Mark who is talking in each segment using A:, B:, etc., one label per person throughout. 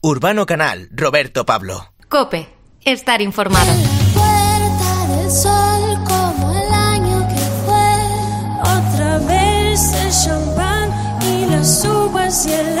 A: Urbano Canal, Roberto Pablo.
B: Cope, estar informado.
C: puerta del sol como el año que fue. Otra vez el champán y las uvas y el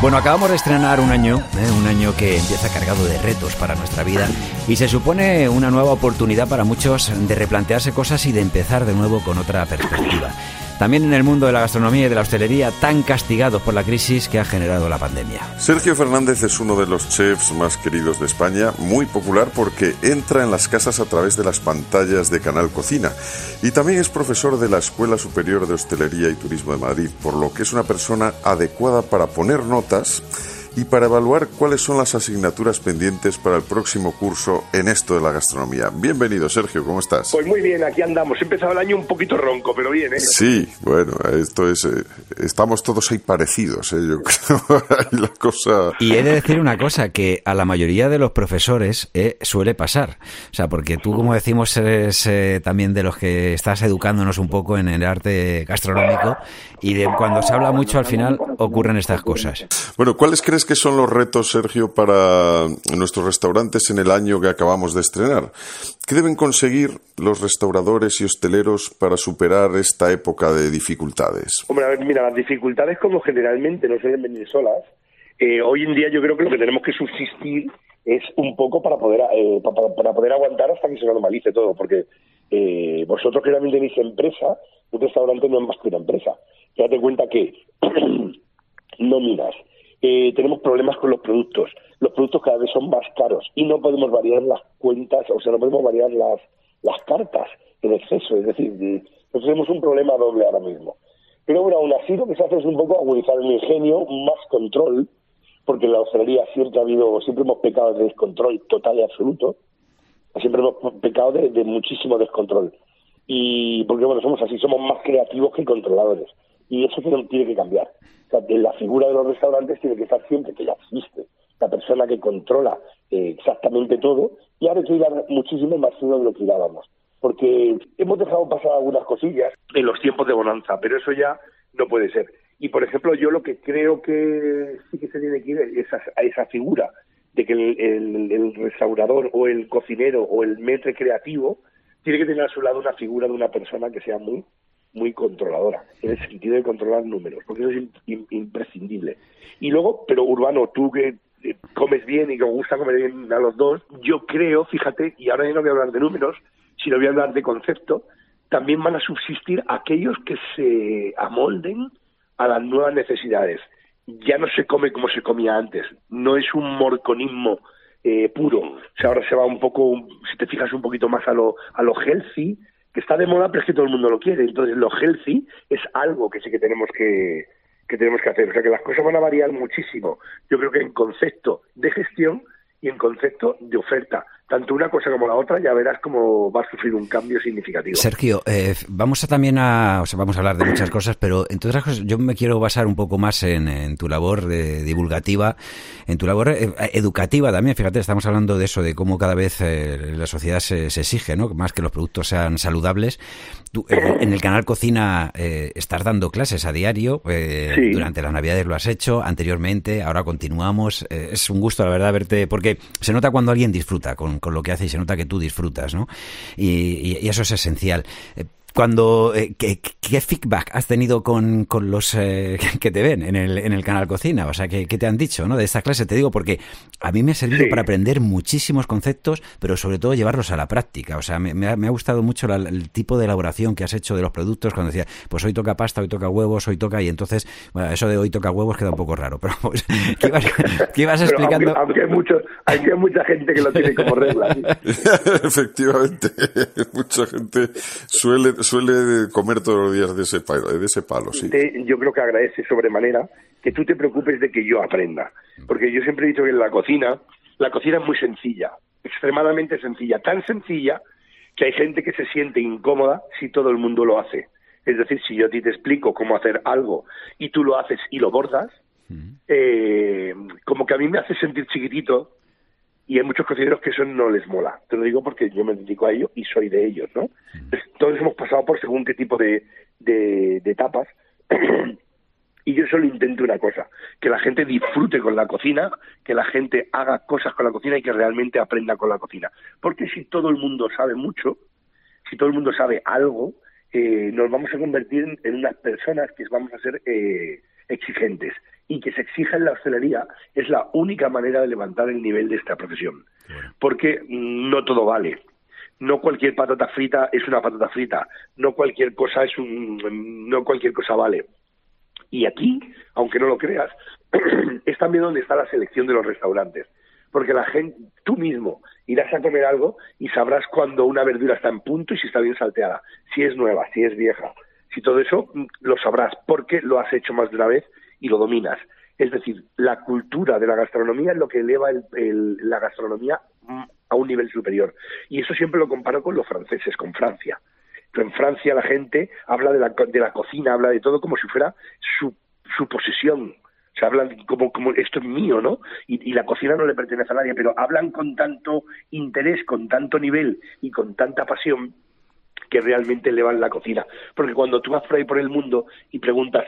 D: Bueno, acabamos de estrenar un año, ¿eh? un año que empieza cargado de retos para nuestra vida y se supone una nueva oportunidad para muchos de replantearse cosas y de empezar de nuevo con otra perspectiva. También en el mundo de la gastronomía y de la hostelería, tan castigados por la crisis que ha generado la pandemia.
E: Sergio Fernández es uno de los chefs más queridos de España, muy popular porque entra en las casas a través de las pantallas de Canal Cocina y también es profesor de la Escuela Superior de Hostelería y Turismo de Madrid, por lo que es una persona adecuada para poner notas y para evaluar cuáles son las asignaturas pendientes para el próximo curso en esto de la gastronomía. Bienvenido, Sergio, ¿cómo estás?
F: Pues muy bien, aquí andamos. He empezado el año un poquito ronco, pero bien, ¿eh?
E: Sí, bueno, esto es. eh, estamos todos ahí parecidos, ¿eh? Yo creo. Ahí la cosa.
D: Y he de decir una cosa, que a la mayoría de los profesores eh, suele pasar. O sea, porque tú, como decimos, eres eh, también de los que estás educándonos un poco en el arte gastronómico y de cuando se habla mucho al final ocurren estas cosas.
E: Bueno, ¿cuáles crees que son los retos, Sergio, para nuestros restaurantes en el año que acabamos de estrenar? ¿Qué deben conseguir los restauradores y hosteleros para superar esta época de dificultades?
F: Hombre, a ver, mira, las dificultades como generalmente no suelen venir solas. eh, hoy en día yo creo que lo que tenemos que subsistir es un poco para poder eh, pa- pa- para, poder aguantar hasta que se normalice todo, porque eh, vosotros que también tenéis empresa, un restaurante no es más que una empresa. Date cuenta que nóminas, eh, tenemos problemas con los productos, los productos cada vez son más caros y no podemos variar las cuentas, o sea, no podemos variar las, las cartas en exceso, es decir, de- nosotros tenemos un problema doble ahora mismo. Pero bueno, aún así lo que se hace es un poco agudizar el ingenio, más control, porque en la hostelería siempre ha habido, siempre hemos pecado de descontrol total y absoluto, siempre hemos pecado de, de muchísimo descontrol. Y porque bueno, somos así, somos más creativos que controladores. Y eso tiene, que cambiar. O sea, que la figura de los restaurantes tiene que estar siempre, que ya existe, la persona que controla eh, exactamente todo, y ahora hay que ir muchísimo más fino de lo que dábamos. Porque hemos dejado pasar algunas cosillas en los tiempos de bonanza, pero eso ya no puede ser. Y por ejemplo, yo lo que creo que sí que se tiene que ir es a, esa figura de que el, el- el restaurador o el cocinero o el metre creativo tiene que tener a su lado una figura de una persona que sea muy muy controladora, en el sentido de controlar números, porque eso es im- im- imprescindible. Y luego, pero Urbano, tú que eh, comes bien y que gusta comer bien a los dos, yo creo, fíjate, y ahora ya no voy a hablar de números, sino voy a hablar de concepto, también van a subsistir aquellos que se amolden a las nuevas necesidades. Ya no se come como se comía antes, no es un morconismo eh, puro. O sea, ahora se va un poco, si te fijas un poquito más a lo, a lo healthy, que está de moda, pero es que todo el mundo lo quiere. Entonces, lo healthy es algo que sí que tenemos que, que tenemos que hacer. O sea, que las cosas van a variar muchísimo. Yo creo que en concepto de gestión y en concepto de oferta. Tanto una cosa como la otra, ya verás cómo va a sufrir un cambio significativo.
D: Sergio, eh, vamos a también a, o sea, vamos a hablar de muchas cosas, pero entre otras cosas, yo me quiero basar un poco más en, en tu labor divulgativa, en tu labor eh, educativa también. Fíjate, estamos hablando de eso, de cómo cada vez eh, la sociedad se, se exige, ¿no? Más que los productos sean saludables. Tú, eh, en el canal Cocina eh, estás dando clases a diario. eh,
F: Sí.
D: Durante las Navidades lo has hecho, anteriormente, ahora continuamos. Es un gusto, la verdad, verte, porque se nota cuando alguien disfruta con, con lo que hace y se nota que tú disfrutas, ¿no? Y, y- y eso es esencial. Cuando eh, ¿qué, qué feedback has tenido con, con los eh, que te ven en el, en el canal Cocina? O sea, ¿qué, qué te han dicho ¿no? de esta clase? Te digo porque a mí me ha servido
F: Sí.
D: para aprender muchísimos conceptos, pero sobre todo llevarlos a la práctica. O sea, me, me ha, me ha gustado mucho la- el tipo de elaboración que has hecho de los productos cuando decía, pues hoy toca pasta, hoy toca huevos, hoy toca... Y entonces, bueno, eso de hoy toca huevos queda un poco raro, pero pues, ¿qué ibas, qué ibas
F: Pero
D: explicando?
F: aunque, aunque hay, mucho, hay mucha gente que lo tiene como regla. ¿sí?
E: Efectivamente, mucha gente suele, suele comer todos los días de ese palo, de ese palo sí.
F: Te- yo creo que agradece sobremanera que tú te preocupes de que yo aprenda. Porque yo siempre he dicho que en la cocina, la cocina es muy sencilla, extremadamente sencilla, tan sencilla que hay gente que se siente incómoda si todo el mundo lo hace. Es decir, si yo a ti te explico cómo hacer algo y tú lo haces y lo bordas, eh, como que a mí me hace sentir chiquitito y hay muchos cocineros que eso no les mola. Te lo digo porque yo me dedico a ello y soy de ellos, ¿no? todos hemos pasado por según qué tipo de, de, etapas. y yo solo intento una cosa, que la gente disfrute con la cocina, que la gente haga cosas con la cocina y que realmente aprenda con la cocina. Porque si todo el mundo sabe mucho, si todo el mundo sabe algo, eh, nos vamos a convertir en, en, unas personas que vamos a ser eh, exigentes y que se exija en la hostelería es la única manera de levantar el nivel de esta profesión. Porque no todo vale. No cualquier patata frita es una patata frita. No cualquier cosa es un, no cualquier cosa vale. Y aquí, aunque no lo creas, es también donde está la selección de los restaurantes. Porque la gente, tú mismo irás a comer algo y sabrás cuando una verdura está en punto y si está bien salteada, si es nueva, si es vieja, si todo eso mm, lo sabrás porque lo has hecho más de una vez y lo dominas. Es decir, la cultura de la gastronomía es lo que eleva el, el, la gastronomía mm, a un nivel superior. Y eso siempre lo comparo con los franceses, con Francia. En Francia la gente habla de la, de la cocina, habla de todo como si fuera su, su posesión. Se hablan como, como esto es mío, ¿no? Y, y, la cocina no le pertenece a nadie, pero hablan con tanto interés, con tanto nivel y con tanta pasión que realmente elevan la cocina. Porque cuando tú vas por ahí por el mundo y preguntas,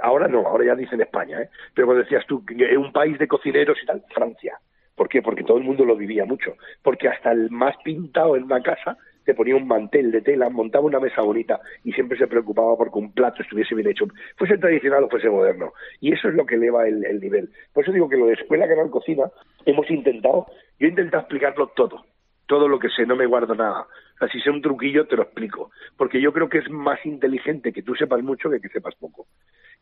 F: ahora no, ahora ya dicen España, ¿eh? pero cuando decías tú, un país de cocineros y tal, Francia. ¿Por qué? Porque todo el mundo lo vivía mucho. Porque hasta el más pintado en una casa te ponía un mantel de tela, montaba una mesa bonita y siempre se preocupaba porque un plato estuviese bien hecho, fuese tradicional o fuese moderno. Y eso es lo que eleva el, el nivel. Por eso digo que lo de Escuela Canal Cocina hemos intentado, yo he intentado explicarlo todo, todo lo que sé, no me guardo nada. O sea, un truquillo, te lo explico. Porque yo creo que es más inteligente que tú sepas mucho que que sepas poco.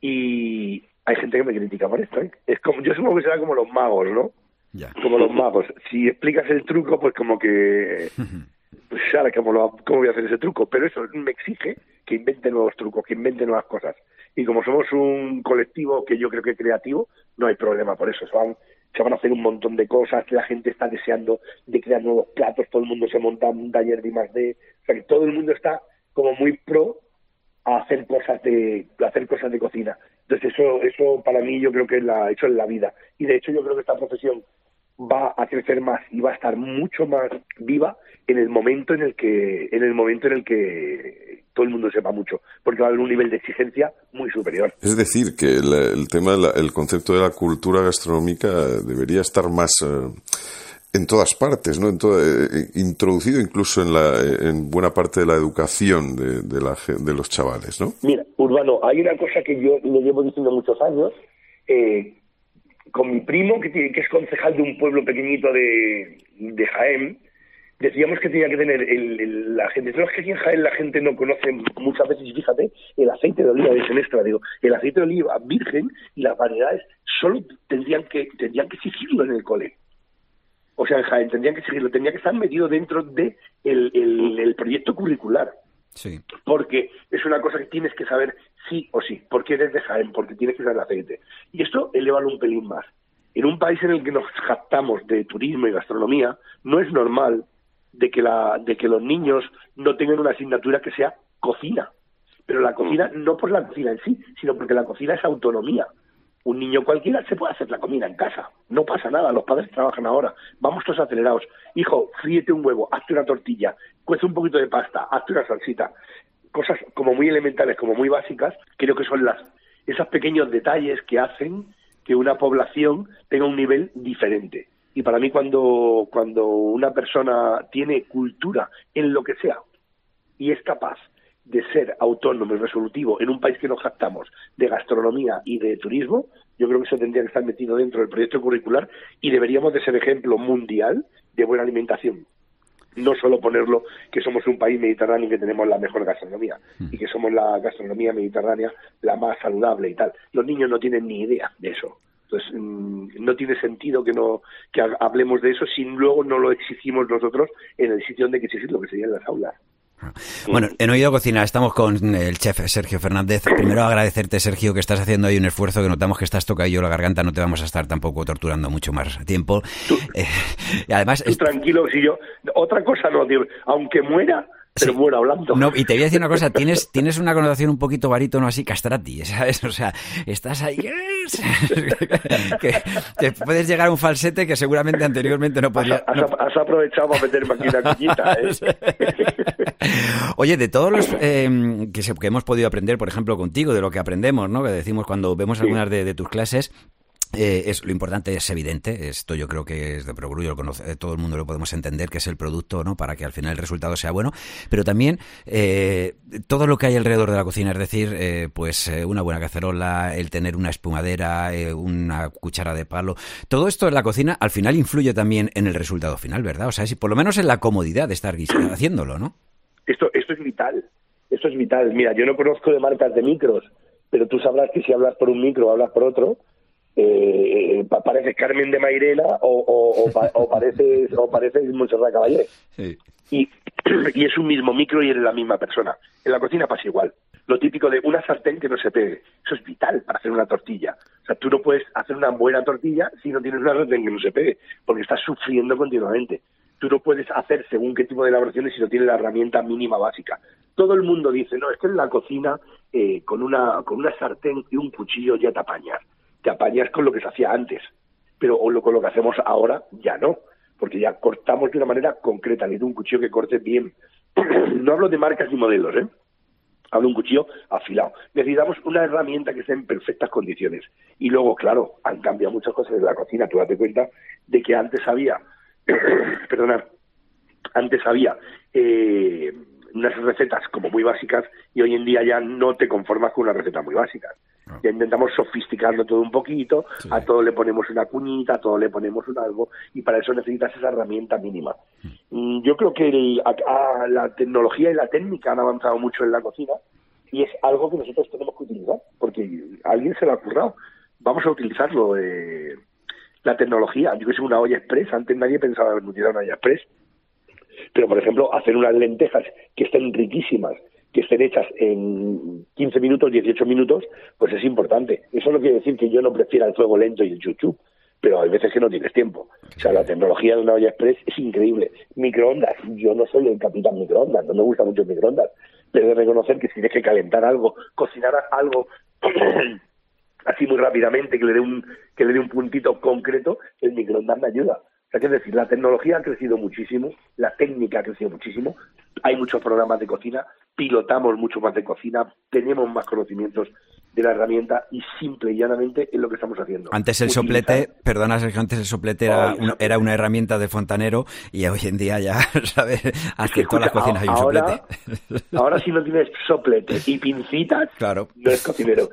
F: Y hay gente que me critica por esto, ¿eh? Es como, yo supongo que será como los magos, ¿no?
D: Ya.
F: Como los magos. Si explicas el truco, pues como que... Pues ahora, ¿cómo, lo, ¿cómo voy a hacer ese truco? Pero eso me exige que invente nuevos trucos, que invente nuevas cosas. Y como somos un colectivo que yo creo que es creativo, no hay problema por eso. Se van, se van a hacer un montón de cosas, la gente está deseando de crear nuevos platos, todo el mundo se monta un taller de más de... O sea, que todo el mundo está como muy pro a hacer cosas de hacer cosas de cocina. Entonces eso eso para mí yo creo que es la hecho en la vida y de hecho yo creo que esta profesión va a crecer más y va a estar mucho más viva en el momento en el que en el momento en el que todo el mundo sepa mucho porque va a haber un nivel de exigencia muy superior
E: es decir que el, el tema el concepto de la cultura gastronómica debería estar más eh, en todas partes, ¿no? En todo, eh, introducido incluso en, la, en buena parte de la educación de, la, de los chavales, ¿no?
F: Mira, Urbano, hay una cosa que yo le llevo diciendo muchos años, eh, con mi primo, que, tiene, que es concejal de un pueblo pequeñito de, de Jaén, decíamos que tenía que tener el, la gente, no es que aquí en Jaén la gente no conoce muchas veces, fíjate, el aceite de oliva de semestra, digo, el aceite de oliva virgen y las variedades solo tendrían que, tendrían que exigirlo en el cole o sea, en Jaén tendrían que seguirlo, tendría que estar metido dentro de el, el, el, proyecto curricular.
D: Sí.
F: Porque es una cosa que tienes que saber sí o sí, porque eres de Jaén, porque tienes que saber aceite. Y esto eleva un pelín más. En un país en el que nos jactamos de turismo y gastronomía, no es normal de que, la, de que los niños no tengan una asignatura que sea cocina. Pero la cocina, no por la cocina en sí, sino porque la cocina es autonomía un niño cualquiera se puede hacer la comida en casa. No pasa nada, los padres trabajan ahora. Vamos todos acelerados. Hijo, fríete un huevo, hazte una tortilla, cuece un poquito de pasta, hazte una salsita. Cosas como muy elementales, como muy básicas, creo que son las esos pequeños detalles que hacen que una población tenga un nivel diferente. Y para mí cuando, cuando una persona tiene cultura en lo que sea y es capaz de ser autónomo y resolutivo en un país que nos jactamos de gastronomía y de turismo, yo creo que eso tendría que estar metido dentro del proyecto curricular y deberíamos de ser ejemplo mundial de buena alimentación. No solo ponerlo que somos un país mediterráneo y que tenemos la mejor gastronomía y que somos la gastronomía mediterránea la más saludable y tal. Los niños no tienen ni idea de eso. Entonces, no tiene sentido que no que hablemos de eso si luego no lo exigimos nosotros en el sitio donde hay que exigirlo, que sería en las aulas.
D: Bueno, en Oído Cocina estamos con el chef Sergio Fernández. Primero agradecerte, Sergio, que estás haciendo ahí un esfuerzo, que notamos que estás tocadillo la garganta, no te vamos a estar tampoco torturando mucho más tiempo.
F: Tú, eh, y además... Tú tranquilo, si yo... Otra cosa no, tío, aunque muera, pero
D: Sí.
F: hablando.
D: No, y te voy a decir una cosa, tienes, tienes una connotación un poquito barítono así castrati, ¿sabes? O sea, estás ahí... que, que puedes llegar a un falsete que seguramente anteriormente no podría...
F: has, aprovechado para meterme aquí una cuñita, ¿eh?
D: Oye, de todos los eh, que, se- que hemos podido aprender, por ejemplo, contigo, de lo que aprendemos, ¿no? Que decimos cuando vemos
F: Sí.
D: algunas de, de tus clases. Eh, es lo importante es evidente esto yo creo que es de perogrullo lo conoce- todo el mundo lo podemos entender que es el producto no para que al final el resultado sea bueno pero también eh, todo lo que hay alrededor de la cocina es decir eh, pues eh, una buena cacerola el tener una espumadera eh, una cuchara de palo todo esto en la cocina al final influye también en el resultado final verdad o sea si por lo menos en la comodidad de estar haciéndolo no
F: Esto, esto es vital. Esto es vital. Mira, yo no conozco de marcas de micros, pero tú sabrás que si hablas por un micro hablas por otro, eh, pa- pareces Carmen de Mairena o, o, o, pa- o pareces Montserrat Caballé.
D: sí.
F: Y, y es un mismo micro y eres la misma persona. En la cocina pasa igual. Lo típico de una sartén que no se pegue. Eso es vital para hacer una tortilla. O sea, tú no puedes hacer una buena tortilla si no tienes una sartén que no se pegue, porque estás sufriendo continuamente. Tú no puedes hacer según qué tipo de elaboraciones si no tienes la herramienta mínima básica. Todo el mundo dice, no, es que en la cocina eh, con, una, con una sartén y un cuchillo ya te apañas. Te apañas con lo que se hacía antes pero con lo que hacemos ahora ya no, porque ya cortamos de una manera concreta, necesito un cuchillo que corte bien. no hablo de marcas ni modelos, ¿eh? Hablo de un cuchillo afilado. Necesitamos una herramienta que esté en perfectas condiciones. Y luego, claro, han cambiado muchas cosas en la cocina. Tú date cuenta de que antes había, perdonad, antes había eh, unas recetas como muy básicas y hoy en día ya no te conformas con una receta muy básica. Ya intentamos sofisticarlo todo un poquito, a todo le ponemos una cuñita, a todo le ponemos un algo y para eso necesitas esa herramienta mínima. Mm, Yo creo que el- a- a la tecnología y la técnica han avanzado mucho en la cocina y es algo que nosotros tenemos que utilizar porque a alguien se le ha currado. Vamos a utilizarlo. eh, la tecnología, yo que sé, una olla express, antes nadie pensaba en utilizar una olla express, pero por ejemplo, hacer unas lentejas que estén riquísimas, que estén hechas en 15 minutos, 18 minutos, pues es importante. Eso no quiere decir que yo no prefiera el fuego lento y el chuchu, pero hay veces que no tienes tiempo. O sea, la tecnología de una olla express es increíble. Microondas, yo no soy el capitán microondas, no me gusta mucho el microondas, pero de reconocer que si tienes que calentar algo, cocinar algo así muy rápidamente, que le dé un, que le dé un puntito concreto, el microondas me ayuda. O sea, que es decir, la tecnología ha crecido muchísimo, la técnica ha crecido muchísimo, hay muchos programas de cocina, pilotamos mucho más de cocina, tenemos más conocimientos de la herramienta y simple y llanamente es lo que estamos haciendo.
D: Antes el
F: Utilizar-
D: soplete, perdona Sergio, antes el soplete era,
F: Ay,
D: una, era una herramienta de fontanero y hoy en día ya, ¿sabes? Hasta que en todas las cocinas hay un
F: ahora,
D: soplete.
F: ahora si no tienes soplete y pincitas,
D: Claro.
F: no eres cocinero.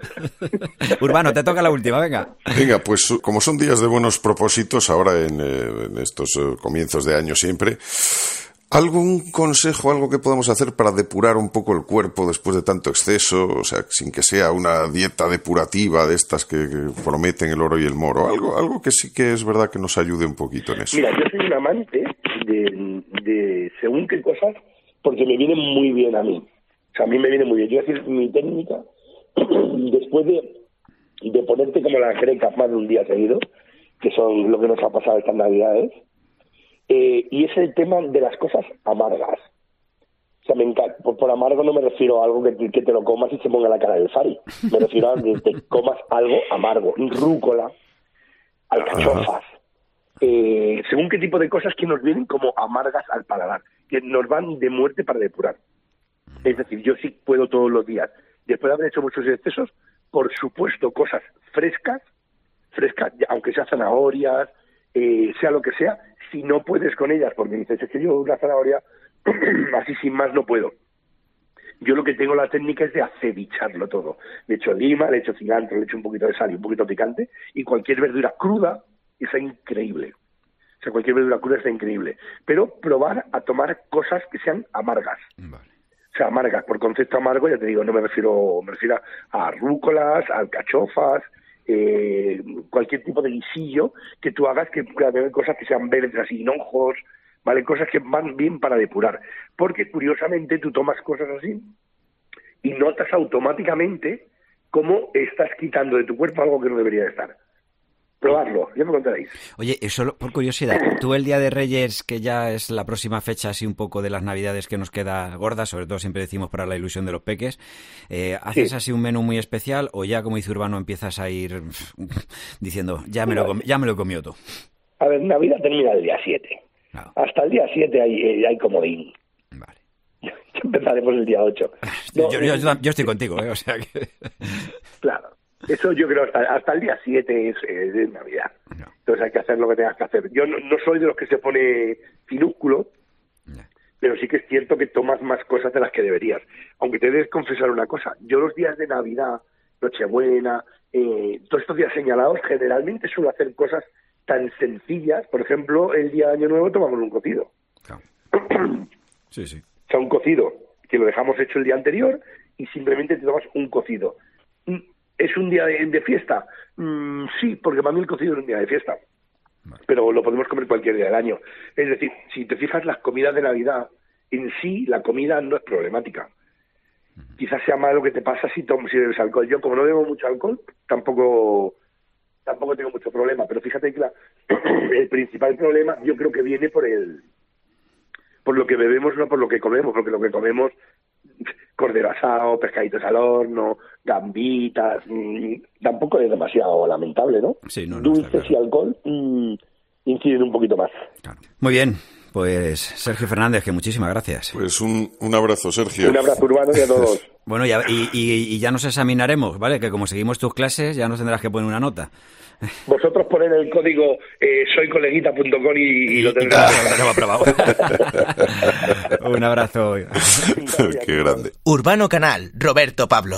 D: Urbano, te toca la última, venga.
E: Venga, pues como son días de buenos propósitos, ahora en, eh, en estos eh, comienzos de año siempre, ¿algún consejo, algo que podamos hacer para depurar un poco el cuerpo después de tanto exceso? O sea, sin que sea una dieta depurativa de estas que, prometen el oro y el moro. Algo, algo que sí que es verdad que nos ayude un poquito en eso.
F: Mira, yo soy un amante de, según qué cosas, porque me vienen muy bien a mí. O sea, a mí me viene muy bien. Yo decir, mi técnica, después de, de ponerte como las grecas más de un día seguido, que son lo que nos ha pasado estas navidades, y es el tema de las cosas amargas. O sea, me encanta. Por, por amargo no me refiero a algo que, te- que te lo comas y se ponga la cara del fari. Me refiero a que te comas algo amargo. Rúcola, alcachofas, eh, según qué tipo de cosas que nos vienen como amargas al paladar, que nos van de muerte para depurar. Es decir, yo sí puedo todos los días, después de haber hecho muchos excesos, por supuesto, cosas frescas, frescas, aunque sea zanahorias, eh, sea lo que sea, si no puedes con ellas, porque dices, es que yo una zanahoria, así sin más no puedo. Yo lo que tengo la técnica es de acebicharlo todo. Le echo lima, le echo cilantro, le echo un poquito de sal y un poquito picante, y cualquier verdura cruda está increíble. O sea, cualquier verdura cruda está increíble. Pero probar a tomar cosas que sean amargas. O sea, amargas, por concepto amargo, ya te digo, no me refiero, me refiero a rúcolas, a alcachofas, eh, cualquier tipo de guisillo que tú hagas, que cosas que sean verdes, así, hinojos, ¿vale? Cosas que van bien para depurar. Porque curiosamente tú tomas cosas así y notas automáticamente cómo estás quitando de tu cuerpo algo que no debería de estar. Probarlo, ya me contaréis.
D: Oye, y solo por curiosidad, tú el Día de Reyes, que ya es la próxima fecha así un poco de las Navidades que nos queda gorda, sobre todo siempre decimos para la ilusión de los peques, eh, ¿haces
F: Sí.
D: así un menú muy especial o ya como dice Urbano empiezas a ir diciendo, ya me lo, ya me lo comió todo?
F: A ver, Navidad termina el día 7.
D: Claro,
F: Hasta el día 7 hay, eh, hay comodín.
D: vale.
F: Empezaremos el día 8.
D: yo, yo- yo- yo estoy contigo, ¿eh? o sea que...
F: Claro. Eso yo creo hasta, hasta el día 7 es, eh, de Navidad.
D: No.
F: Entonces hay que hacer lo que tengas que hacer. Yo no, no soy de los que se pone finúsculo, pero sí que es cierto que tomas más cosas de las que deberías. Aunque te debes confesar una cosa, yo los días de Navidad, Nochebuena, eh, todos estos días señalados, generalmente suelo hacer cosas tan sencillas. Por ejemplo, el día de Año Nuevo tomamos un cocido.
D: Sí, sí.
F: O sea, un cocido que lo dejamos hecho el día anterior y simplemente te tomas un cocido. ¿Es un día de, de fiesta? Mm, sí, porque para mí el cocido es un día de fiesta. Pero lo podemos comer cualquier día del año. Es decir, si te fijas, las comidas de Navidad, en sí, la comida no es problemática. Quizás sea más lo que te pasa si, tomas, si bebes alcohol. Yo, como no bebo mucho alcohol, tampoco tampoco tengo mucho problema. Pero fíjate que la- el principal problema yo creo que viene por el por lo que bebemos, no por lo que comemos, porque lo que comemos, cordero asado, pescaditos al horno, gambitas, mm, tampoco es demasiado lamentable, ¿no?
D: Sí, no, no,
F: Dulces
D: claro.
F: y alcohol mm, inciden un poquito más.
D: Claro. Muy bien, pues Sergio Fernández, que muchísimas gracias.
E: Pues un, un abrazo, Sergio.
F: Un abrazo urbano y a todos.
D: Bueno, ya- y, y- y ya nos examinaremos, ¿vale? Que como seguimos tus clases, ya nos tendrás que poner una nota.
F: Vosotros poned el código eh, soycoleguita.com y, y lo tendrás.
D: claro. Un abrazo.
E: Qué grande.
A: Urbano Canal, Roberto Pablo.